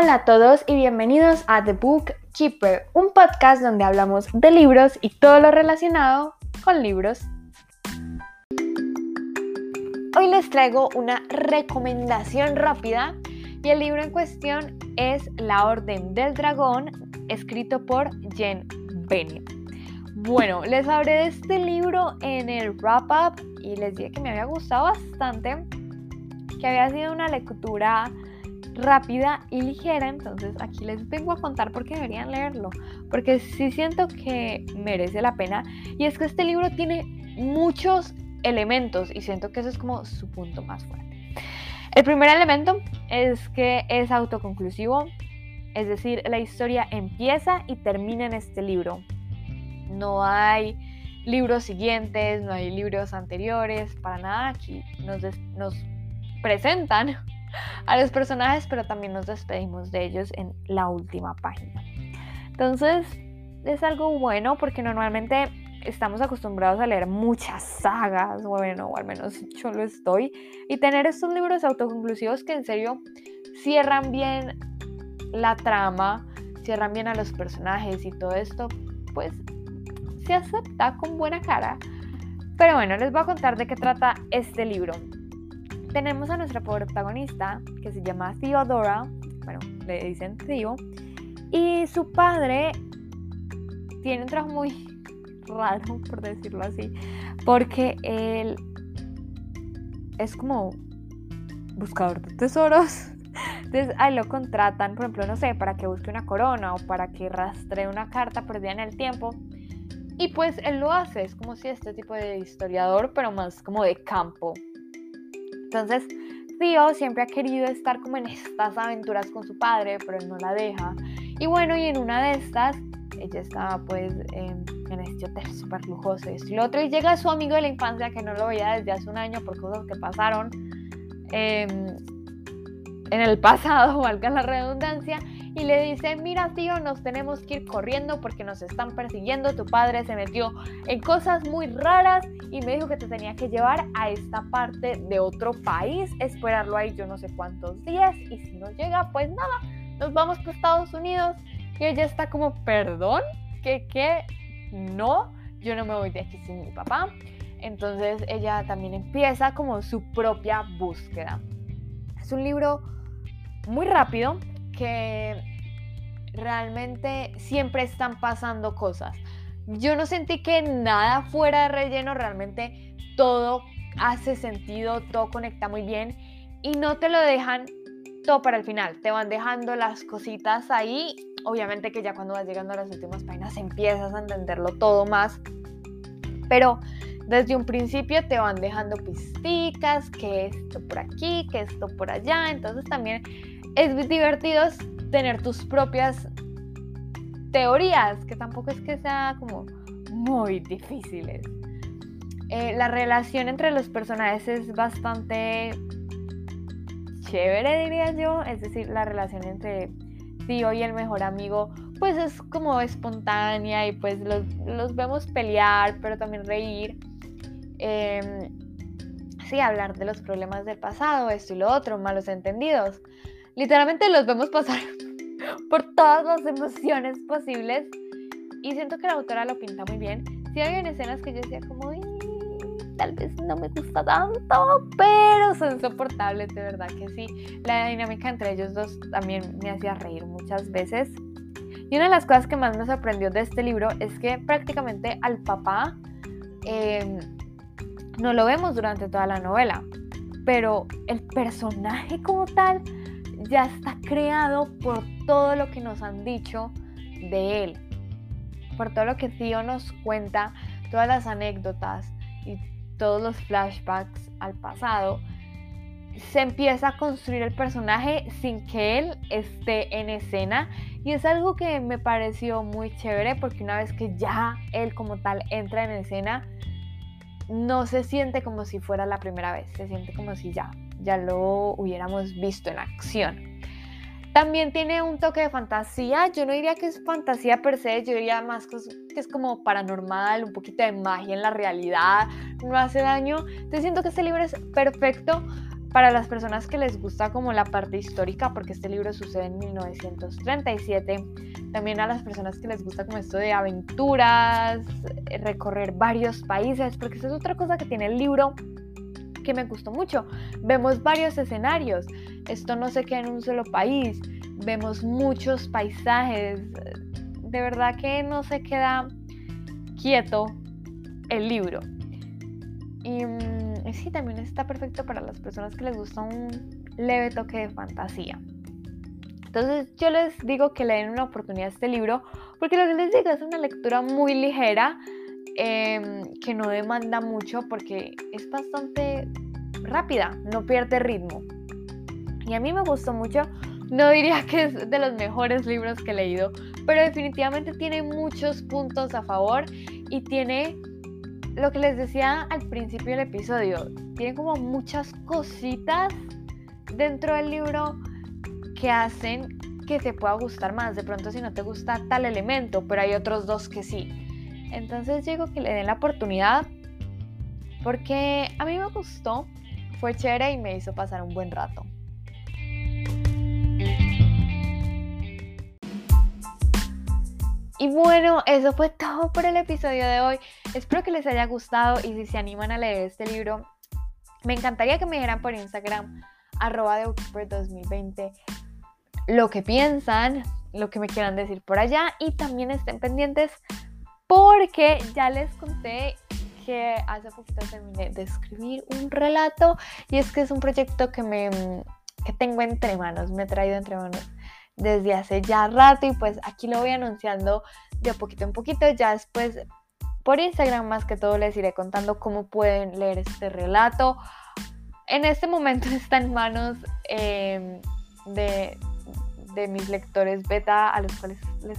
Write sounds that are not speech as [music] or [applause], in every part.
Hola a todos y bienvenidos a The Book Keeper, un podcast donde hablamos de libros y todo lo relacionado con libros. Hoy les traigo una recomendación rápida y el libro en cuestión es La Orden del Dragón, escrito por Jen Bennett. Bueno, les hablé de este libro en el wrap up y les dije que me había gustado bastante, que había sido una lectura rápida y ligera, entonces aquí les vengo a contar por qué deberían leerlo, porque sí siento que merece la pena y es que este libro tiene muchos elementos y siento que eso es como su punto más fuerte. El primer elemento es que es autoconclusivo, es decir, la historia empieza y termina en este libro. No hay libros siguientes, no hay libros anteriores, para nada. Aquí nos, nos presentan a los personajes, pero también nos despedimos de ellos en la última página. Entonces, es algo bueno porque normalmente estamos acostumbrados a leer muchas sagas, bueno, o al menos yo lo estoy, y tener estos libros autoconclusivos que en serio cierran bien la trama, cierran bien a los personajes y todo esto, pues se acepta con buena cara. Pero bueno, les voy a contar de qué trata este libro tenemos a nuestra protagonista que se llama Theodora, bueno, le dicen Theo, y su padre tiene un trabajo muy raro, [laughs] por decirlo así, porque él es como buscador de tesoros. Entonces ahí lo contratan, por ejemplo, no sé, para que busque una corona o para que rastree una carta perdida en el tiempo. Y pues él lo hace, es como si este tipo de historiador, pero más como de campo, entonces, Theo siempre ha querido estar como en estas aventuras con su padre, pero él no la deja. Y bueno, y en una de estas, ella estaba pues en, este hotel súper lujoso y esto lo otro, y llega su amigo de la infancia que no lo veía desde hace un año por cosas que pasaron em, en el pasado, [laughs] valga la redundancia, y le dice, mira tío, nos tenemos que ir corriendo porque nos están persiguiendo, tu padre se metió en cosas muy raras y me dijo que te tenía que llevar a esta parte de otro país, esperarlo ahí yo no sé cuántos días y si no llega, pues nada, nos vamos a Estados Unidos y ella está como, perdón, que qué, no, yo no me voy de aquí sin mi papá. Entonces ella también empieza como su propia búsqueda. Es un libro muy rápido, realmente siempre están pasando cosas. Yo no sentí que nada fuera de relleno, realmente todo hace sentido, todo conecta muy bien y no te lo dejan todo para el final, te van dejando las cositas ahí, obviamente que ya cuando vas llegando a las últimas páginas empiezas a entenderlo todo más, pero desde un principio te van dejando pisticas, que esto por aquí, que esto por allá, entonces también es divertido tener tus propias teorías, que tampoco es que sea como muy difíciles. Eh, la relación entre los personajes es bastante chévere, diría yo. Es decir, la relación entre tío y el mejor amigo, pues es como espontánea y pues los, vemos pelear, pero también reír. Em, sí, hablar de los problemas del pasado, esto y lo otro, malos entendidos. Literalmente los vemos pasar [laughs] por todas las emociones posibles y siento que la autora lo pinta muy bien. Sí hay escenas que yo decía como, tal vez no me gusta tanto, pero son soportables, de verdad que sí. La dinámica entre ellos dos también me hacía reír muchas veces. Y una de las cosas que más me sorprendió de este libro es que prácticamente al papá em, no lo vemos durante toda la novela, pero el personaje como tal ya está creado por todo lo que nos han dicho de él, por todo lo que Tío nos cuenta, todas las anécdotas y todos los flashbacks al pasado, se empieza a construir el personaje sin que él esté en escena y es algo que me pareció muy chévere porque una vez que ya él como tal entra en escena, no se siente como si fuera la primera vez, se siente como si ya ya lo hubiéramos visto en acción. También tiene un toque de fantasía, yo no diría que es fantasía per se, yo diría más que es como paranormal, un poquito de magia en la realidad, no hace daño. Entonces siento que este libro es perfecto para las personas que les gusta como la parte histórica, porque este libro sucede en 1937, también a las personas que les gusta como esto de aventuras, recorrer varios países, porque esa es otra cosa que tiene el libro que me gustó mucho. Vemos varios escenarios, esto no se queda en un solo país, vemos muchos paisajes, de verdad que no se queda quieto el libro. Y mm, sí, también está perfecto para las personas que les gusta un leve toque de fantasía. Entonces yo les digo que le den una oportunidad a este libro porque lo que les digo es una lectura muy ligera em, que no demanda mucho porque es bastante rápida, no pierde ritmo. Y a mí me gustó mucho, no diría que es de los mejores libros que he leído, pero definitivamente tiene muchos puntos a favor y tiene lo que les decía al principio del episodio, tiene como muchas cositas dentro del libro que hacen que te pueda gustar más. De pronto si no te gusta tal elemento, pero hay otros dos que sí. Entonces digo que le den la oportunidad porque a mí me gustó, fue chévere y me hizo pasar un buen rato. Y bueno, eso fue todo por el episodio de hoy. Espero que les haya gustado y si se animan a leer este libro, me encantaría que me dijeran por Instagram, arroba de 2020, lo que piensan, lo que me quieran decir por allá y también estén pendientes porque ya les conté que hace poquito terminé de escribir un relato y es que es un proyecto que me que tengo entre manos, me he traído entre manos desde hace ya rato y pues aquí lo voy anunciando de poquito en poquito. Ya después por Instagram más que todo les iré contando cómo pueden leer este relato. En este momento [laughs] está en manos em, de, de mis lectores beta a los cuales les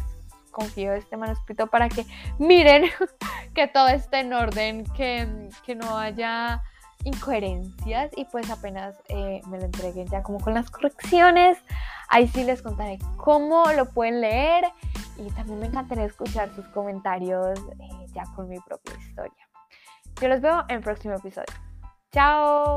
confío este manuscrito para que miren [laughs] que todo esté en orden, que, que no haya incoherencias y pues apenas eh, me lo entreguen ya como con las correcciones. Ahí sí les contaré cómo lo pueden leer y también me encantaría escuchar sus comentarios eh, ya con mi propia historia. Yo los veo en el próximo episodio. Chao.